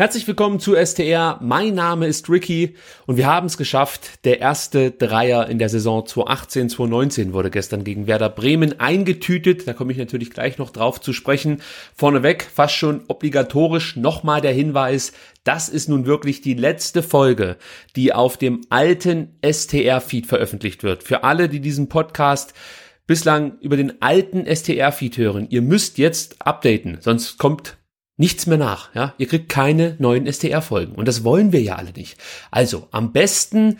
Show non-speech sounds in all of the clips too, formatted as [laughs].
Herzlich willkommen zu STR. Mein Name ist Ricky und wir haben es geschafft. Der erste Dreier in der Saison 2018-2019 wurde gestern gegen Werder Bremen eingetütet. Da komme ich natürlich gleich noch drauf zu sprechen. Vorneweg fast schon obligatorisch nochmal der Hinweis. Das ist nun wirklich die letzte Folge, die auf dem alten STR-Feed veröffentlicht wird. Für alle, die diesen Podcast bislang über den alten STR-Feed hören. Ihr müsst jetzt updaten, sonst kommt nichts mehr nach. Ja, ihr kriegt keine neuen STR-Folgen und das wollen wir ja alle nicht. Also am besten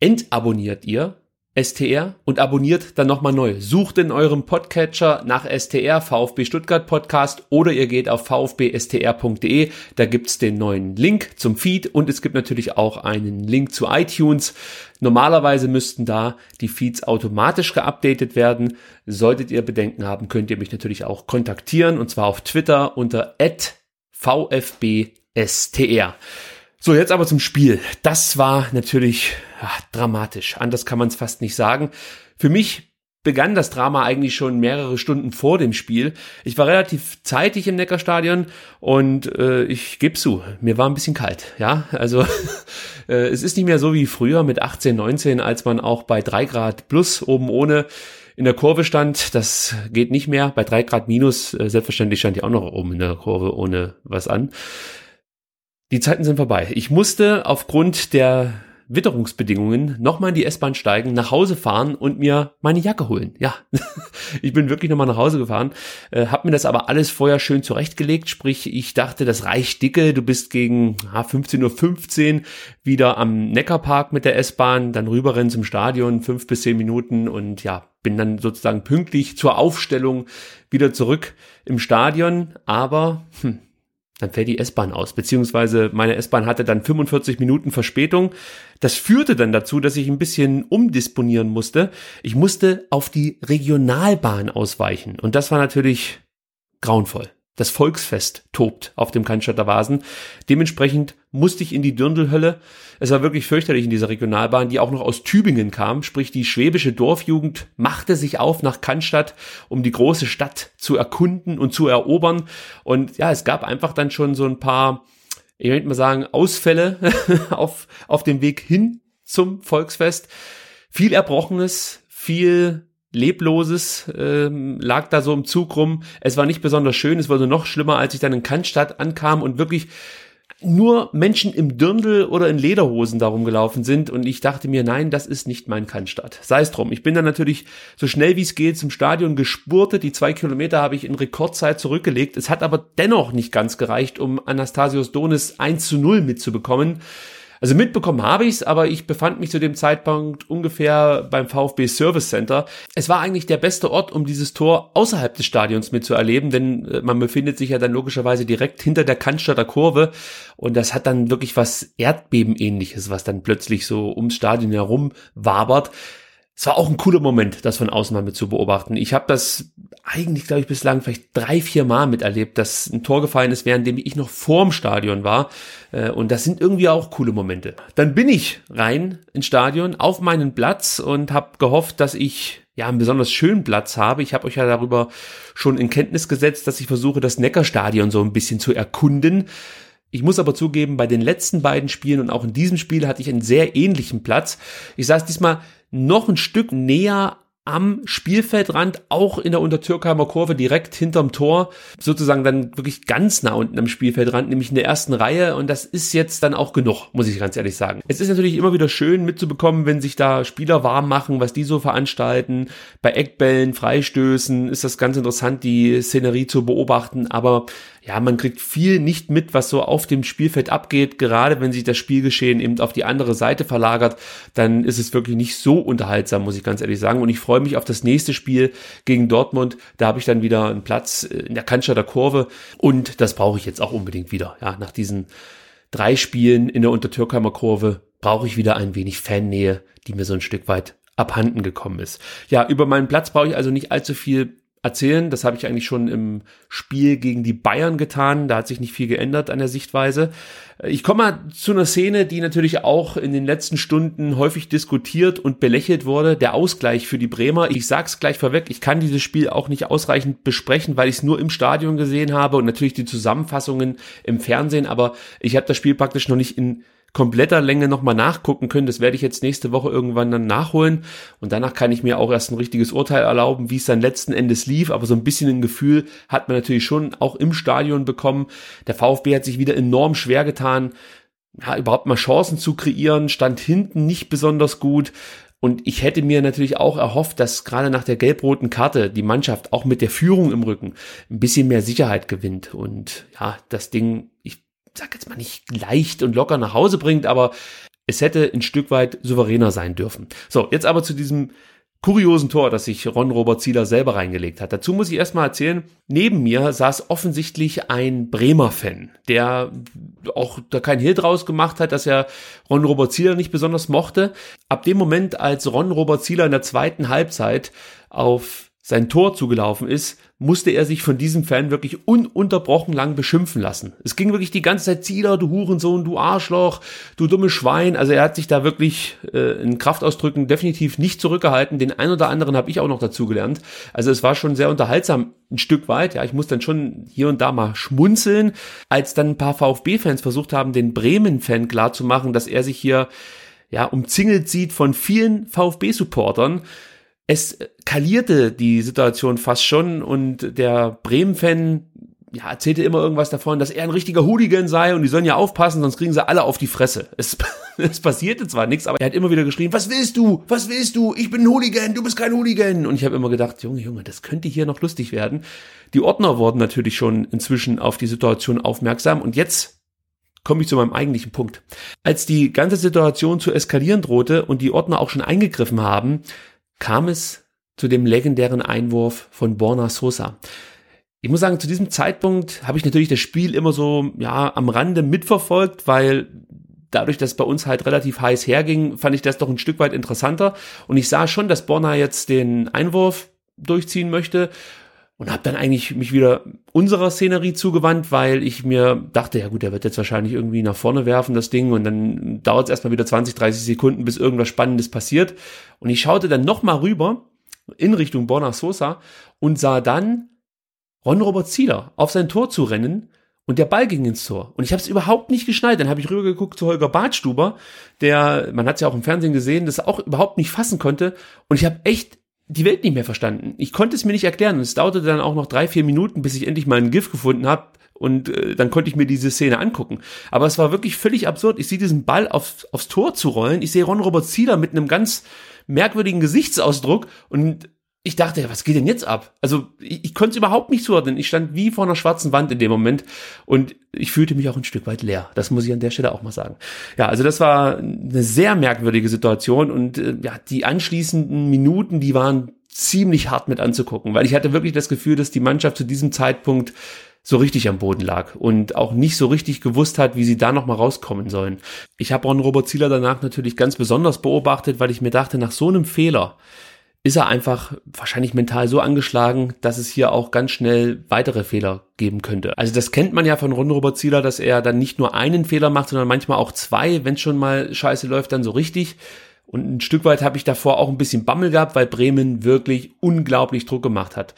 entabonniert ihr STR und abonniert dann nochmal neu. Sucht in eurem Podcatcher nach STR, VfB Stuttgart Podcast oder ihr geht auf vfbstr.de. Da gibt's den neuen Link zum Feed und es gibt natürlich auch einen Link zu iTunes. Normalerweise müssten da die Feeds automatisch geupdatet werden. Solltet ihr Bedenken haben, könnt ihr mich natürlich auch kontaktieren und zwar auf Twitter unter @vfbstr. So, jetzt aber zum Spiel. Das war natürlich ja, dramatisch. Anders kann man es fast nicht sagen. Für mich begann das Drama eigentlich schon mehrere Stunden vor dem Spiel. Ich war relativ zeitig im Neckarstadion und äh, ich gebe zu, mir war ein bisschen kalt. Ja, also [laughs] äh, es ist nicht mehr so wie früher mit 18, 19, als man auch bei drei Grad plus oben ohne in der Kurve stand. Das geht nicht mehr. Bei drei Grad minus, äh, selbstverständlich stand ich auch noch oben in der Kurve ohne was an. Die Zeiten sind vorbei. Ich musste aufgrund der Witterungsbedingungen nochmal in die S-Bahn steigen, nach Hause fahren und mir meine Jacke holen. Ja, [laughs] ich bin wirklich nochmal nach Hause gefahren, äh, habe mir das aber alles vorher schön zurechtgelegt. Sprich, ich dachte, das reicht dicke. Du bist gegen ah, 15.15 Uhr wieder am Neckarpark mit der S-Bahn, dann rüberrennen zum Stadion, fünf bis zehn Minuten und ja, bin dann sozusagen pünktlich zur Aufstellung wieder zurück im Stadion. Aber hm, dann fällt die S-Bahn aus, beziehungsweise meine S-Bahn hatte dann 45 Minuten Verspätung. Das führte dann dazu, dass ich ein bisschen umdisponieren musste. Ich musste auf die Regionalbahn ausweichen und das war natürlich grauenvoll. Das Volksfest tobt auf dem Cannstatter Vasen. Dementsprechend musste ich in die Dürndelhölle. Es war wirklich fürchterlich in dieser Regionalbahn, die auch noch aus Tübingen kam. Sprich, die schwäbische Dorfjugend machte sich auf nach Cannstatt, um die große Stadt zu erkunden und zu erobern. Und ja, es gab einfach dann schon so ein paar, ich möchte mal sagen, Ausfälle [laughs] auf, auf dem Weg hin zum Volksfest. Viel Erbrochenes, viel Lebloses ähm, lag da so im Zug rum. Es war nicht besonders schön, es wurde noch schlimmer, als ich dann in Cannstatt ankam und wirklich nur Menschen im Dirndl oder in Lederhosen darum gelaufen sind und ich dachte mir, nein, das ist nicht mein Cannstatt. Sei es drum. Ich bin dann natürlich so schnell wie es geht zum Stadion gespurtet. Die zwei Kilometer habe ich in Rekordzeit zurückgelegt. Es hat aber dennoch nicht ganz gereicht, um Anastasios Donis 1 zu 0 mitzubekommen. Also mitbekommen habe ich's, aber ich befand mich zu dem Zeitpunkt ungefähr beim VfB Service Center. Es war eigentlich der beste Ort, um dieses Tor außerhalb des Stadions mitzuerleben, denn äh, man befindet sich ja dann logischerweise direkt hinter der Cannstatter Kurve und das hat dann wirklich was Erdbebenähnliches, was dann plötzlich so ums Stadion herum wabert. Es war auch ein cooler Moment, das von außen mal mit zu beobachten. Ich habe das eigentlich, glaube ich, bislang vielleicht drei, vier Mal miterlebt, dass ein Tor gefallen ist, während ich noch vorm Stadion war. Äh, und das sind irgendwie auch coole Momente. Dann bin ich rein ins Stadion auf meinen Platz und habe gehofft, dass ich ja einen besonders schönen Platz habe. Ich habe euch ja darüber schon in Kenntnis gesetzt, dass ich versuche, das Neckarstadion so ein bisschen zu erkunden. Ich muss aber zugeben, bei den letzten beiden Spielen und auch in diesem Spiel hatte ich einen sehr ähnlichen Platz. Ich saß diesmal noch ein Stück näher am Spielfeldrand, auch in der Untertürkheimer Kurve, direkt hinterm Tor, sozusagen dann wirklich ganz nah unten am Spielfeldrand, nämlich in der ersten Reihe. Und das ist jetzt dann auch genug, muss ich ganz ehrlich sagen. Es ist natürlich immer wieder schön mitzubekommen, wenn sich da Spieler warm machen, was die so veranstalten. Bei Eckbällen, Freistößen ist das ganz interessant, die Szenerie zu beobachten. Aber ja, man kriegt viel nicht mit, was so auf dem Spielfeld abgeht. Gerade wenn sich das Spielgeschehen eben auf die andere Seite verlagert, dann ist es wirklich nicht so unterhaltsam, muss ich ganz ehrlich sagen. Und ich freue mich auf das nächste Spiel gegen Dortmund. Da habe ich dann wieder einen Platz in der Cannstatter Kurve und das brauche ich jetzt auch unbedingt wieder. Ja, nach diesen drei Spielen in der Untertürkheimer Kurve brauche ich wieder ein wenig Fannähe, die mir so ein Stück weit abhanden gekommen ist. Ja, über meinen Platz brauche ich also nicht allzu viel erzählen. Das habe ich eigentlich schon im Spiel gegen die Bayern getan. Da hat sich nicht viel geändert an der Sichtweise. Ich komme mal zu einer Szene, die natürlich auch in den letzten Stunden häufig diskutiert und belächelt wurde. Der Ausgleich für die Bremer. Ich sag's gleich vorweg, ich kann dieses Spiel auch nicht ausreichend besprechen, weil ich es nur im Stadion gesehen habe und natürlich die Zusammenfassungen im Fernsehen. Aber ich habe das Spiel praktisch noch nicht in kompletter Länge nochmal nachgucken können. Das werde ich jetzt nächste Woche irgendwann dann nachholen. Und danach kann ich mir auch erst ein richtiges Urteil erlauben, wie es dann letzten Endes lief. Aber so ein bisschen ein Gefühl hat man natürlich schon auch im Stadion bekommen. Der VfB hat sich wieder enorm schwer getan, ja, überhaupt mal Chancen zu kreieren, stand hinten nicht besonders gut. Und ich hätte mir natürlich auch erhofft, dass gerade nach der gelb-roten Karte die Mannschaft auch mit der Führung im Rücken ein bisschen mehr Sicherheit gewinnt. Und ja, das Ding, ich sag jetzt mal nicht leicht und locker nach Hause bringt, aber es hätte ein Stück weit souveräner sein dürfen. So, jetzt aber zu diesem kuriosen Tor, das sich Ron Robert Zieler selber reingelegt hat. Dazu muss ich erstmal erzählen, neben mir saß offensichtlich ein Bremer Fan, der auch da kein Hehl draus gemacht hat, dass er Ron Robert Zieler nicht besonders mochte. Ab dem Moment, als Ron Robert Zieler in der zweiten Halbzeit auf sein Tor zugelaufen ist, musste er sich von diesem Fan wirklich ununterbrochen lang beschimpfen lassen. Es ging wirklich die ganze Zeit, Zieler, du Hurensohn, du Arschloch, du dummes Schwein. Also er hat sich da wirklich äh, in Kraftausdrücken definitiv nicht zurückgehalten. Den ein oder anderen habe ich auch noch dazugelernt. Also es war schon sehr unterhaltsam, ein Stück weit. Ja, ich muss dann schon hier und da mal schmunzeln, als dann ein paar VfB-Fans versucht haben, den Bremen-Fan klarzumachen, dass er sich hier ja umzingelt sieht von vielen VfB-Supportern es kalierte die Situation fast schon und der Bremen-Fan ja, erzählte immer irgendwas davon, dass er ein richtiger Hooligan sei und die sollen ja aufpassen, sonst kriegen sie alle auf die Fresse. Es, [laughs] es passierte zwar nichts, aber er hat immer wieder geschrien, was willst du? Was willst du? Ich bin ein Hooligan, du bist kein Hooligan. Und ich habe immer gedacht, Junge, Junge, das könnte hier noch lustig werden. Die Ordner wurden natürlich schon inzwischen auf die Situation aufmerksam und jetzt komme ich zu meinem eigentlichen Punkt. Als die ganze Situation zu eskalieren drohte und die Ordner auch schon eingegriffen haben, kam es zu dem legendären Einwurf von Borna Sosa. Ich muss sagen, zu diesem Zeitpunkt habe ich natürlich das Spiel immer so ja am Rande mitverfolgt, weil dadurch, dass bei uns halt relativ heiß herging, fand ich das doch ein Stück weit interessanter und ich sah schon, dass Borna jetzt den Einwurf durchziehen möchte und habe dann eigentlich mich wieder unserer Szenerie zugewandt, weil ich mir dachte, ja gut, der wird jetzt wahrscheinlich irgendwie nach vorne werfen, das Ding, und dann dauert es erstmal wieder 20, 30 Sekunden, bis irgendwas Spannendes passiert. Und ich schaute dann nochmal rüber in Richtung Borna Sosa und sah dann Ron-Robert Zieler auf sein Tor zu rennen und der Ball ging ins Tor. Und ich habe es überhaupt nicht geschnallt. Dann habe ich rübergeguckt zu Holger Badstuber, der, man hat es ja auch im Fernsehen gesehen, das auch überhaupt nicht fassen konnte. Und ich habe echt die Welt nicht mehr verstanden. Ich konnte es mir nicht erklären und es dauerte dann auch noch drei, vier Minuten, bis ich endlich mal einen GIF gefunden habe und äh, dann konnte ich mir diese Szene angucken. Aber es war wirklich völlig absurd. Ich sehe diesen Ball auf, aufs Tor zu rollen. Ich sehe Ron Robert Zieler mit einem ganz merkwürdigen Gesichtsausdruck und ich dachte, was geht denn jetzt ab? Also ich, ich konnte es überhaupt nicht zuordnen. Ich stand wie vor einer schwarzen Wand in dem Moment und ich fühlte mich auch ein Stück weit leer. Das muss ich an der Stelle auch mal sagen. Ja, also das war eine sehr merkwürdige Situation und äh, ja, die anschließenden Minuten, die waren ziemlich hart mit anzugucken, weil ich hatte wirklich das Gefühl, dass die Mannschaft zu diesem Zeitpunkt so richtig am Boden lag und auch nicht so richtig gewusst hat, wie sie da nochmal rauskommen sollen. Ich habe Ron Robert Zieler danach natürlich ganz besonders beobachtet, weil ich mir dachte, nach so einem Fehler, ist er einfach wahrscheinlich mental so angeschlagen, dass es hier auch ganz schnell weitere Fehler geben könnte. Also das kennt man ja von Ron Robert Zieler, dass er dann nicht nur einen Fehler macht, sondern manchmal auch zwei, wenn schon mal scheiße läuft, dann so richtig. Und ein Stück weit habe ich davor auch ein bisschen Bammel gehabt, weil Bremen wirklich unglaublich Druck gemacht hat.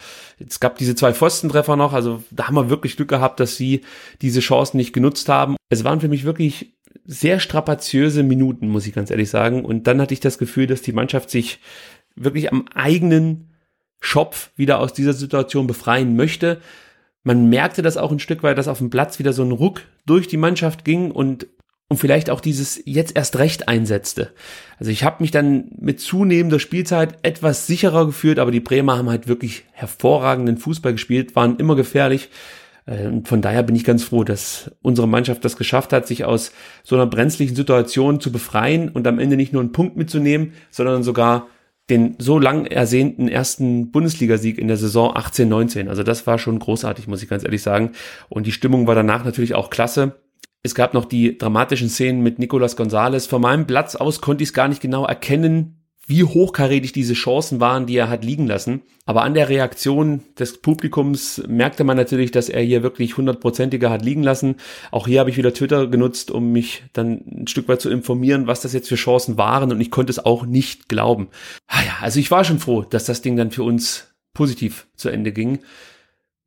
Es gab diese zwei Pfostentreffer noch, also da haben wir wirklich Glück gehabt, dass sie diese Chancen nicht genutzt haben. Es waren für mich wirklich sehr strapaziöse Minuten, muss ich ganz ehrlich sagen. Und dann hatte ich das Gefühl, dass die Mannschaft sich wirklich am eigenen Schopf wieder aus dieser Situation befreien möchte. Man merkte das auch ein Stück weit, dass auf dem Platz wieder so ein Ruck durch die Mannschaft ging und und vielleicht auch dieses jetzt erst recht einsetzte. Also ich habe mich dann mit zunehmender Spielzeit etwas sicherer gefühlt, aber die Bremer haben halt wirklich hervorragenden Fußball gespielt, waren immer gefährlich. Äh, und von daher bin ich ganz froh, dass unsere Mannschaft das geschafft hat, sich aus so einer brenzlichen Situation zu befreien und am Ende nicht nur einen Punkt mitzunehmen, sondern sogar den so lang ersehnten ersten Bundesligasieg in der Saison 18-19. Also das war schon großartig, muss ich ganz ehrlich sagen. Und die Stimmung war danach natürlich auch klasse. Es gab noch die dramatischen Szenen mit Nicolas Gonzalez. Von meinem Platz aus konnte ich es gar nicht genau erkennen, wie hochkarätig diese Chancen waren, die er hat liegen lassen. Aber an der Reaktion des Publikums merkte man natürlich, dass er hier wirklich hundertprozentiger hat liegen lassen. Auch hier habe ich wieder Twitter genutzt, um mich dann ein Stück weit zu informieren, was das jetzt für Chancen waren. Und ich konnte es auch nicht glauben. Ah ja, also ich war schon froh, dass das Ding dann für uns positiv zu Ende ging.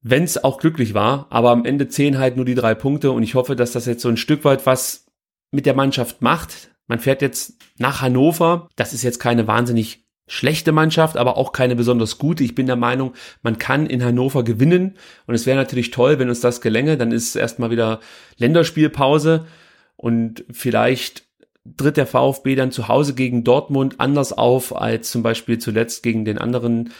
Wenn es auch glücklich war, aber am Ende zählen halt nur die drei Punkte und ich hoffe, dass das jetzt so ein Stück weit was mit der Mannschaft macht, man fährt jetzt nach Hannover. Das ist jetzt keine wahnsinnig schlechte Mannschaft, aber auch keine besonders gute. Ich bin der Meinung, man kann in Hannover gewinnen und es wäre natürlich toll, wenn uns das gelänge. Dann ist erstmal wieder Länderspielpause und vielleicht tritt der VfB dann zu Hause gegen Dortmund anders auf als zum Beispiel zuletzt gegen den anderen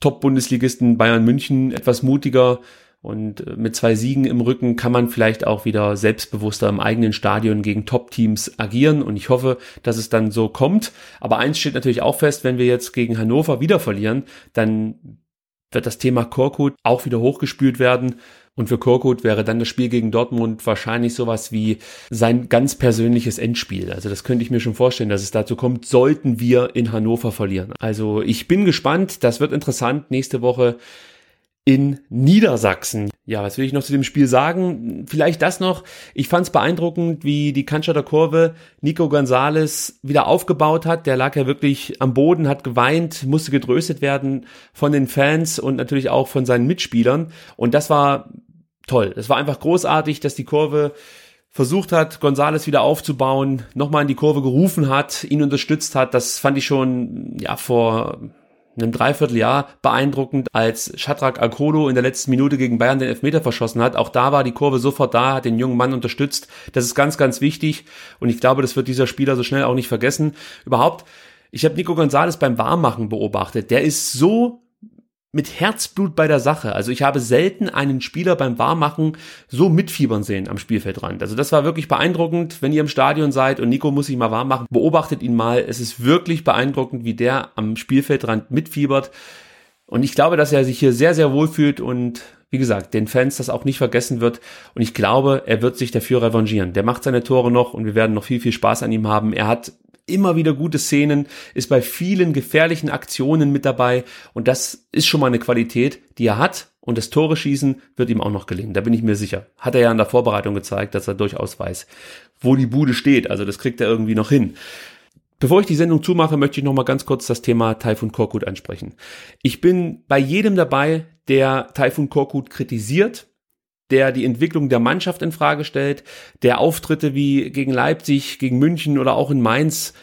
Top-Bundesligisten Bayern München etwas mutiger. Und äh, mit zwei Siegen im Rücken kann man vielleicht auch wieder selbstbewusster im eigenen Stadion gegen Top-Teams agieren. Und ich hoffe, dass es dann so kommt. Aber eins steht natürlich auch fest, wenn wir jetzt gegen Hannover wieder verlieren, dann wird das Thema Korkut auch wieder hochgespült werden. Und für Korkut wäre dann das Spiel gegen Dortmund wahrscheinlich sowas wie sein ganz persönliches Endspiel. Also das könnte ich mir schon vorstellen, dass es dazu kommt, sollten wir in Hannover verlieren. Also ich bin gespannt. Das wird interessant nächste Woche in Niedersachsen. Ja, was will ich noch zu dem Spiel sagen? Vielleicht das noch. Ich fand es beeindruckend, wie die Cannstatter Kurve Nico Gonzales wieder aufgebaut hat. Der lag ja wirklich am Boden, hat geweint, musste getröstet werden von den Fans und natürlich auch von seinen Mitspielern. Und das war toll. Es war einfach großartig, dass die Kurve versucht hat, Gonzales wieder aufzubauen, nochmal in die Kurve gerufen hat, ihn unterstützt hat. Das fand ich schon, ja, vor einem Dreivierteljahr beeindruckend, als Shadrach Alkodo in der letzten Minute gegen Bayern den Elfmeter verschossen hat. Auch da war die Kurve sofort da, hat den jungen Mann unterstützt. Das ist ganz, ganz wichtig und ich glaube, das wird dieser Spieler so schnell auch nicht vergessen. Überhaupt, ich habe Nico Gonzalez beim Warmmachen beobachtet. Der ist so mit Herzblut bei der Sache. Also ich habe selten einen Spieler beim Warmachen so mitfiebern sehen am Spielfeldrand. Also das war wirklich beeindruckend. Wenn ihr im Stadion seid und Nico muss sich mal warm machen, beobachtet ihn mal. Es ist wirklich beeindruckend, wie der am Spielfeldrand mitfiebert. Und ich glaube, dass er sich hier sehr, sehr wohl fühlt und wie gesagt, den Fans das auch nicht vergessen wird. Und ich glaube, er wird sich dafür revanchieren. Der macht seine Tore noch und wir werden noch viel, viel Spaß an ihm haben. Er hat immer wieder gute Szenen, ist bei vielen gefährlichen Aktionen mit dabei und das ist schon mal eine Qualität, die er hat und das Tore schießen wird ihm auch noch gelingen, da bin ich mir sicher. Hat er ja in der Vorbereitung gezeigt, dass er durchaus weiß, wo die Bude steht, also das kriegt er irgendwie noch hin. Bevor ich die Sendung zumache, möchte ich noch mal ganz kurz das Thema Taifun Korkut ansprechen. Ich bin bei jedem dabei, der Taifun Korkut kritisiert, der die Entwicklung der Mannschaft in Frage stellt, der Auftritte wie gegen Leipzig, gegen München oder auch in Mainz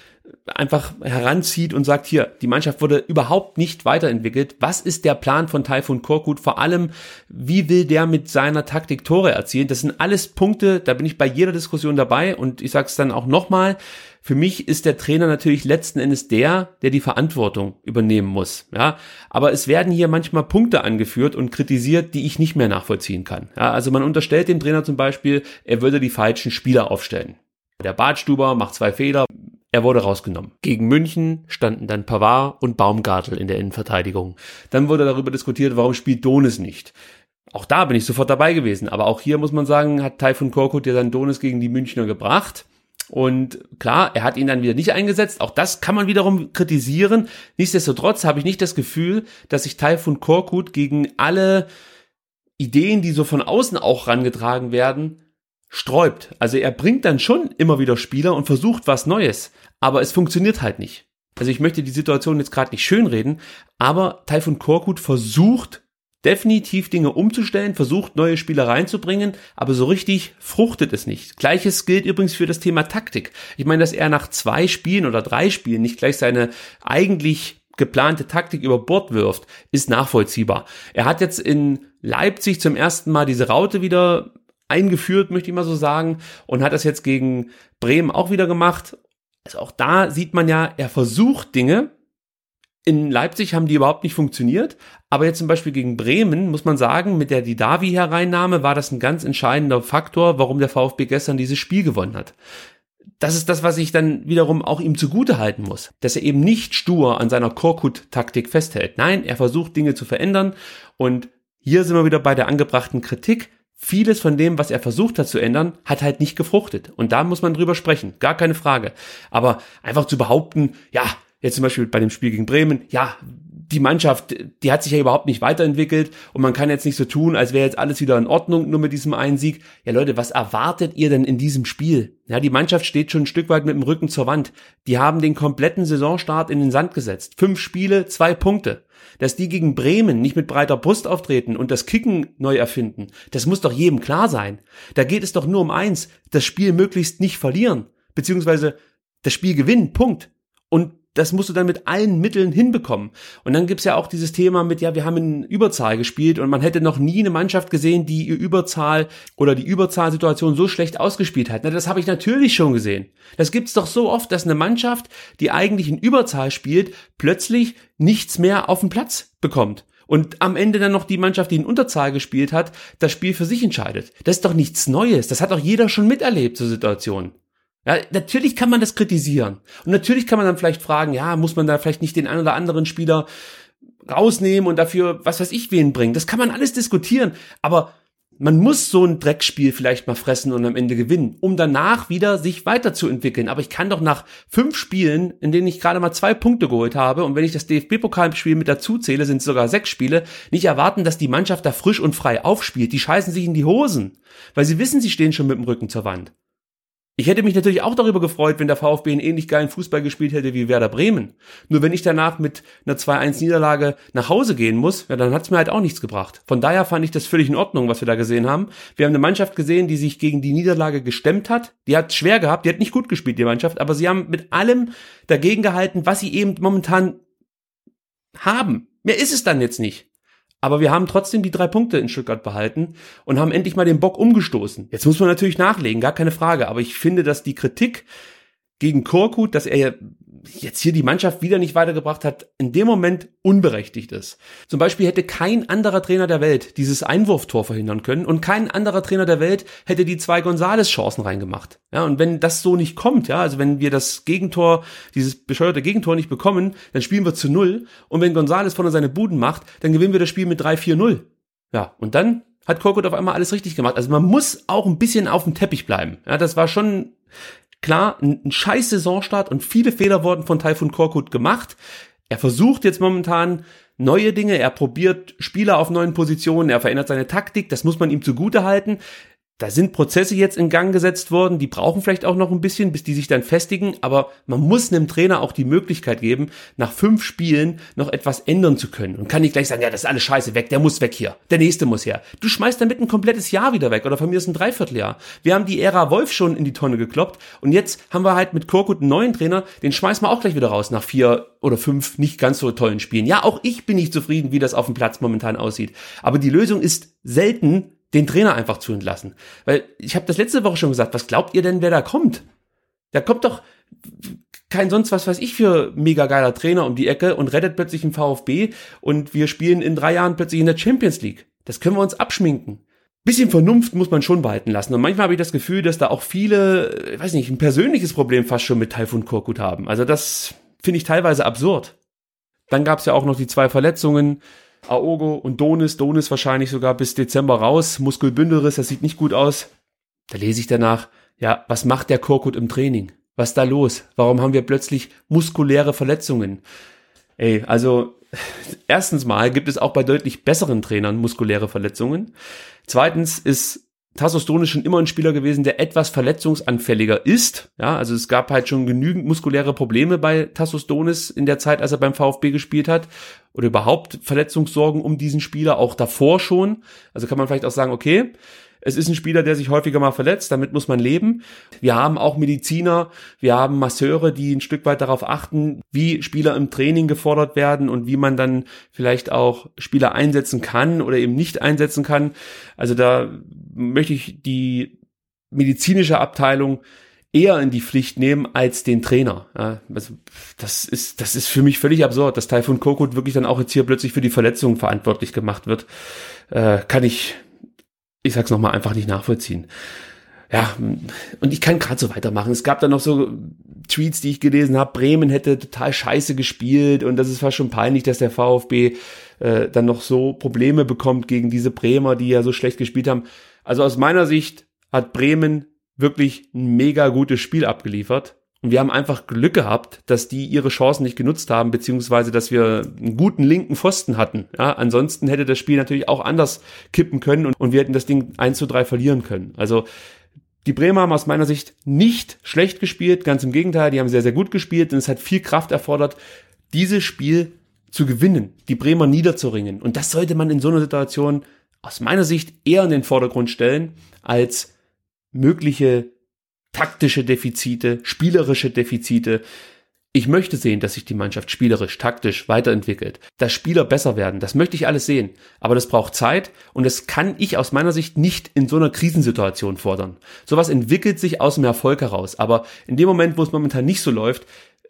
einfach heranzieht und sagt, hier, die Mannschaft wurde überhaupt nicht weiterentwickelt. Was ist der Plan von Taifun Korkut? Vor allem, wie will der mit seiner Taktik Tore erzielen? Das sind alles Punkte, da bin ich bei jeder Diskussion dabei und ich sage es dann auch nochmal, für mich ist der Trainer natürlich letzten Endes der, der die Verantwortung übernehmen muss. Ja, aber es werden hier manchmal Punkte angeführt und kritisiert, die ich nicht mehr nachvollziehen kann. Ja, also man unterstellt dem Trainer zum Beispiel, er würde die falschen Spieler aufstellen. Der Badstuber macht zwei Fehler, er wurde rausgenommen. Gegen München standen dann Pavard und Baumgartel in der Innenverteidigung. Dann wurde darüber diskutiert, warum spielt Donis nicht. Auch da bin ich sofort dabei gewesen. Aber auch hier muss man sagen, hat Taifun Korkut ja dann Donis gegen die Münchner gebracht. Und klar, er hat ihn dann wieder nicht eingesetzt. Auch das kann man wiederum kritisieren. Nichtsdestotrotz habe ich nicht das Gefühl, dass sich Taifun Korkut gegen alle Ideen, die so von außen auch rangetragen werden, sträubt. Also er bringt dann schon immer wieder Spieler und versucht was Neues. Aber es funktioniert halt nicht. Also ich möchte die Situation jetzt gerade nicht schönreden, aber Taifun Korkut versucht definitiv Dinge umzustellen, versucht neue Spieler reinzubringen, aber so richtig fruchtet es nicht. Gleiches gilt übrigens für das Thema Taktik. Ich meine, dass er nach zwei Spielen oder drei Spielen nicht gleich seine eigentlich geplante Taktik über Bord wirft, ist nachvollziehbar. Er hat jetzt in Leipzig zum ersten Mal diese Raute wieder eingeführt, möchte ich mal so sagen, und hat das jetzt gegen Bremen auch wieder gemacht. Also auch da sieht man ja, er versucht Dinge, in Leipzig haben die überhaupt nicht funktioniert, aber jetzt zum Beispiel gegen Bremen muss man sagen, mit der Didavi-Hereinnahme war das ein ganz entscheidender Faktor, warum der VfB gestern dieses Spiel gewonnen hat. Das ist das, was ich dann wiederum auch ihm zugute halten muss, dass er eben nicht stur an seiner Korkut-Taktik festhält. Nein, er versucht Dinge zu verändern und hier sind wir wieder bei der angebrachten Kritik. Vieles von dem, was er versucht hat zu ändern, hat halt nicht gefruchtet. Und da muss man drüber sprechen. Gar keine Frage. Aber einfach zu behaupten, ja, Jetzt zum Beispiel bei dem Spiel gegen Bremen, ja, die Mannschaft, die hat sich ja überhaupt nicht weiterentwickelt und man kann jetzt nicht so tun, als wäre jetzt alles wieder in Ordnung, nur mit diesem einen Sieg. Ja Leute, was erwartet ihr denn in diesem Spiel? Ja, die Mannschaft steht schon ein Stück weit mit dem Rücken zur Wand. Die haben den kompletten Saisonstart in den Sand gesetzt. Fünf Spiele, zwei Punkte. Dass die gegen Bremen nicht mit breiter Brust auftreten und das Kicken neu erfinden, das muss doch jedem klar sein. Da geht es doch nur um eins, das Spiel möglichst nicht verlieren, beziehungsweise das Spiel gewinnen, Punkt. Das musst du dann mit allen Mitteln hinbekommen. Und dann gibt's ja auch dieses Thema mit, ja, wir haben in Überzahl gespielt und man hätte noch nie eine Mannschaft gesehen, die ihr Überzahl oder die Überzahlsituation so schlecht ausgespielt hat. Na, das habe ich natürlich schon gesehen. Das gibt's doch so oft, dass eine Mannschaft, die eigentlich in Überzahl spielt, plötzlich nichts mehr auf den Platz bekommt. Und am Ende dann noch die Mannschaft, die in Unterzahl gespielt hat, das Spiel für sich entscheidet. Das ist doch nichts Neues. Das hat doch jeder schon miterlebt, so Situationen. Ja, natürlich kann man das kritisieren. Und natürlich kann man dann vielleicht fragen, ja, muss man da vielleicht nicht den einen oder anderen Spieler rausnehmen und dafür, was weiß ich, wen bringen. Das kann man alles diskutieren. Aber man muss so ein Dreckspiel vielleicht mal fressen und am Ende gewinnen, um danach wieder sich weiterzuentwickeln. Aber ich kann doch nach fünf Spielen, in denen ich gerade mal zwei Punkte geholt habe, und wenn ich das DFB-Pokalspiel mit dazu zähle, sind es sogar sechs Spiele, nicht erwarten, dass die Mannschaft da frisch und frei aufspielt. Die scheißen sich in die Hosen, weil sie wissen, sie stehen schon mit dem Rücken zur Wand. Ich hätte mich natürlich auch darüber gefreut, wenn der VfB einen ähnlich geilen Fußball gespielt hätte wie Werder Bremen. Nur wenn ich danach mit einer 2-1-Niederlage nach Hause gehen muss, ja, dann hat's mir halt auch nichts gebracht. Von daher fand ich das völlig in Ordnung, was wir da gesehen haben. Wir haben eine Mannschaft gesehen, die sich gegen die Niederlage gestemmt hat. Die hat schwer gehabt, die hat nicht gut gespielt, die Mannschaft, aber sie haben mit allem dagegen gehalten, was sie eben momentan haben. Mehr ist es dann jetzt nicht. Aber wir haben trotzdem die drei Punkte in Stuttgart behalten und haben endlich mal den Bock umgestoßen. Jetzt muss man natürlich nachlegen, gar keine Frage. Aber ich finde, dass die Kritik gegen Korkut, dass er jetzt hier die Mannschaft wieder nicht weitergebracht hat, in dem Moment unberechtigt ist. Zum Beispiel hätte kein anderer Trainer der Welt dieses Einwurftor verhindern können und kein anderer Trainer der Welt hätte die zwei Gonzales-Chancen reingemacht. Ja, und wenn das so nicht kommt, ja, also wenn wir das Gegentor, dieses bescheuerte Gegentor nicht bekommen, dann spielen wir zu null und wenn Gonzales vorne seine Buden macht, dann gewinnen wir das Spiel mit 3-4-0. Ja, und dann hat Korkut auf einmal alles richtig gemacht. Also man muss auch ein bisschen auf dem Teppich bleiben. Ja, das war schon Klar, ein, scheiß Saisonstart und viele Fehler wurden von Taifun Korkut gemacht. Er versucht jetzt momentan neue Dinge, er probiert Spieler auf neuen Positionen, er verändert seine Taktik, das muss man ihm zugute halten. Da sind Prozesse jetzt in Gang gesetzt worden, die brauchen vielleicht auch noch ein bisschen, bis die sich dann festigen, aber man muss einem Trainer auch die Möglichkeit geben, nach fünf Spielen noch etwas ändern zu können und kann nicht gleich sagen, ja, das ist alles scheiße weg, der muss weg hier, der nächste muss her. Du schmeißt damit ein komplettes Jahr wieder weg oder von mir ist ein Dreivierteljahr. Wir haben die Ära Wolf schon in die Tonne gekloppt und jetzt haben wir halt mit Korkut einen neuen Trainer, den schmeißen wir auch gleich wieder raus nach vier oder fünf nicht ganz so tollen Spielen. Ja, auch ich bin nicht zufrieden, wie das auf dem Platz momentan aussieht. Aber die Lösung ist selten den Trainer einfach zu entlassen. Weil ich habe das letzte Woche schon gesagt, was glaubt ihr denn, wer da kommt? Da kommt doch kein sonst was weiß ich für mega geiler Trainer um die Ecke und rettet plötzlich einen VfB und wir spielen in drei Jahren plötzlich in der Champions League. Das können wir uns abschminken. Bisschen Vernunft muss man schon behalten lassen. Und manchmal habe ich das Gefühl, dass da auch viele, ich weiß nicht, ein persönliches Problem fast schon mit Taifun Korkut haben. Also das finde ich teilweise absurd. Dann gab es ja auch noch die zwei Verletzungen Aogo und Donis, Donis wahrscheinlich sogar bis Dezember raus, Muskelbündelriss, das sieht nicht gut aus. Da lese ich danach, ja, was macht der Korkut im Training? Was ist da los? Warum haben wir plötzlich muskuläre Verletzungen? Ey, also [laughs] erstens mal gibt es auch bei deutlich besseren Trainern muskuläre Verletzungen. Zweitens ist Tassos Donis schon immer ein Spieler gewesen, der etwas verletzungsanfälliger ist. Ja, also es gab halt schon genügend muskuläre Probleme bei Tassos Donis in der Zeit, als er beim VfB gespielt hat. Oder überhaupt Verletzungssorgen um diesen Spieler, auch davor schon. Also kann man vielleicht auch sagen, okay, es ist ein Spieler, der sich häufiger mal verletzt, damit muss man leben. Wir haben auch Mediziner, wir haben Masseure, die ein Stück weit darauf achten, wie Spieler im Training gefordert werden und wie man dann vielleicht auch Spieler einsetzen kann oder eben nicht einsetzen kann. Also da möchte ich die medizinische Abteilung eher in die Pflicht nehmen als den Trainer. Also das ist das ist für mich völlig absurd, dass Taifun Korkut wirklich dann auch jetzt hier plötzlich für die Verletzungen verantwortlich gemacht wird. Äh, kann ich ich sag's nochmal, einfach nicht nachvollziehen. Ja, und ich kann gerade so weitermachen. Es gab da noch so Tweets, die ich gelesen habe, Bremen hätte total scheiße gespielt und das ist fast schon peinlich, dass der VfB äh, dann noch so Probleme bekommt gegen diese Bremer, die ja so schlecht gespielt haben. Also aus meiner Sicht hat Bremen wirklich ein mega gutes Spiel abgeliefert Und wir haben einfach Glück gehabt, dass die ihre Chancen nicht genutzt haben, beziehungsweise dass wir einen guten linken Pfosten hatten. Ja, ansonsten hätte das Spiel natürlich auch anders kippen können und, und wir hätten das Ding 1 zu 3 verlieren können. Also die Bremer haben aus meiner Sicht nicht schlecht gespielt, ganz im Gegenteil, die haben sehr, sehr gut gespielt und es hat viel Kraft erfordert, dieses Spiel zu gewinnen, die Bremer niederzuringen. Und das sollte man in so einer Situation aus meiner Sicht eher in den Vordergrund stellen, als mögliche taktische Defizite, spielerische Defizite. Ich möchte sehen, dass sich die Mannschaft spielerisch, taktisch weiterentwickelt, dass Spieler besser werden. Das möchte ich alles sehen. Aber das braucht Zeit und das kann ich aus meiner Sicht nicht in so einer Krisensituation fordern. Sowas entwickelt sich aus dem Erfolg heraus. Aber in dem Moment, wo es momentan nicht so läuft,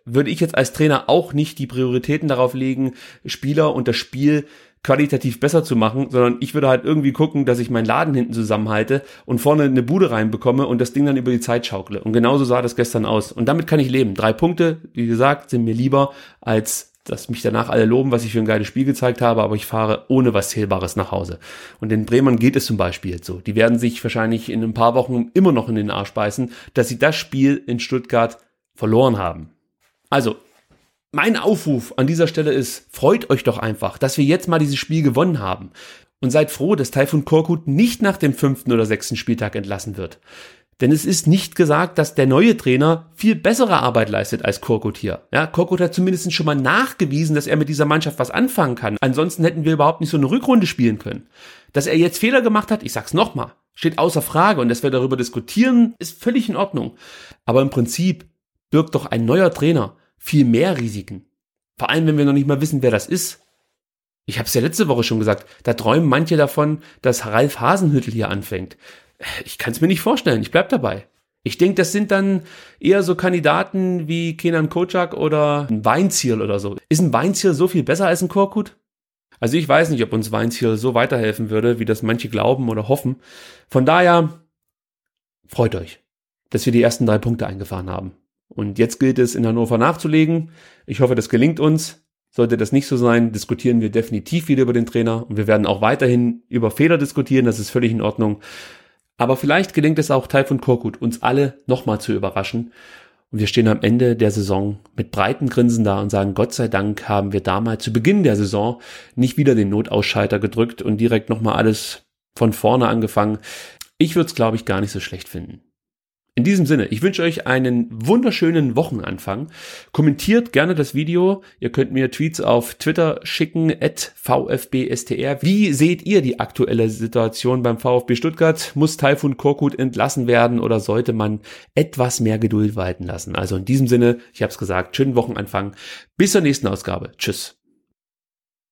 würde ich jetzt als Trainer auch nicht die Prioritäten darauf legen, Spieler und das Spiel qualitativ besser zu machen, sondern ich würde halt irgendwie gucken, dass ich meinen Laden hinten zusammenhalte und vorne eine Bude reinbekomme und das Ding dann über die Zeit schaukle. Und genauso sah das gestern aus. Und damit kann ich leben. Drei Punkte, wie gesagt, sind mir lieber, als dass mich danach alle loben, was ich für ein geiles Spiel gezeigt habe, aber ich fahre ohne was Zählbares nach Hause. Und den Bremern geht es zum Beispiel jetzt so. Die werden sich wahrscheinlich in ein paar Wochen immer noch in den Arsch beißen, dass sie das Spiel in Stuttgart verloren haben. Also, mein Aufruf an dieser Stelle ist, freut euch doch einfach, dass wir jetzt mal dieses Spiel gewonnen haben. Und seid froh, dass Taifun Korkut nicht nach dem fünften oder sechsten Spieltag entlassen wird. Denn es ist nicht gesagt, dass der neue Trainer viel bessere Arbeit leistet als Korkut hier. Ja, Korkut hat zumindest schon mal nachgewiesen, dass er mit dieser Mannschaft was anfangen kann. Ansonsten hätten wir überhaupt nicht so eine Rückrunde spielen können. Dass er jetzt Fehler gemacht hat, ich sag's nochmal, steht außer Frage und dass wir darüber diskutieren, ist völlig in Ordnung. Aber im Prinzip birgt doch ein neuer Trainer viel mehr Risiken. Vor allem, wenn wir noch nicht mal wissen, wer das ist. Ich habe es ja letzte Woche schon gesagt, da träumen manche davon, dass Ralf Hasenhüttel hier anfängt. Ich kann es mir nicht vorstellen, ich bleib dabei. Ich denke, das sind dann eher so Kandidaten wie Kenan Kocak oder ein Weinziel oder so. Ist ein Weinziel so viel besser als ein Korkut? Also ich weiß nicht, ob uns Weinziel so weiterhelfen würde, wie das manche glauben oder hoffen. Von daher freut euch, dass wir die ersten drei Punkte eingefahren haben. Und jetzt gilt es in Hannover nachzulegen. Ich hoffe, das gelingt uns. Sollte das nicht so sein, diskutieren wir definitiv wieder über den Trainer und wir werden auch weiterhin über Fehler diskutieren, das ist völlig in Ordnung. Aber vielleicht gelingt es auch Taifun Korkut, uns alle nochmal zu überraschen. Und wir stehen am Ende der Saison mit breiten Grinsen da und sagen, Gott sei Dank haben wir damals zu Beginn der Saison nicht wieder den Notausschalter gedrückt und direkt nochmal alles von vorne angefangen. Ich würde es, glaube ich, gar nicht so schlecht finden. In diesem Sinne, ich wünsche euch einen wunderschönen Wochenanfang. Kommentiert gerne das Video. Ihr könnt mir Tweets auf Twitter schicken, at VfBSTR. Wie seht ihr die aktuelle Situation beim VfB Stuttgart? Muss Taifun Korkut entlassen werden oder sollte man etwas mehr Geduld walten lassen? Also in diesem Sinne, ich habe es gesagt, schönen Wochenanfang. Bis zur nächsten Ausgabe. Tschüss.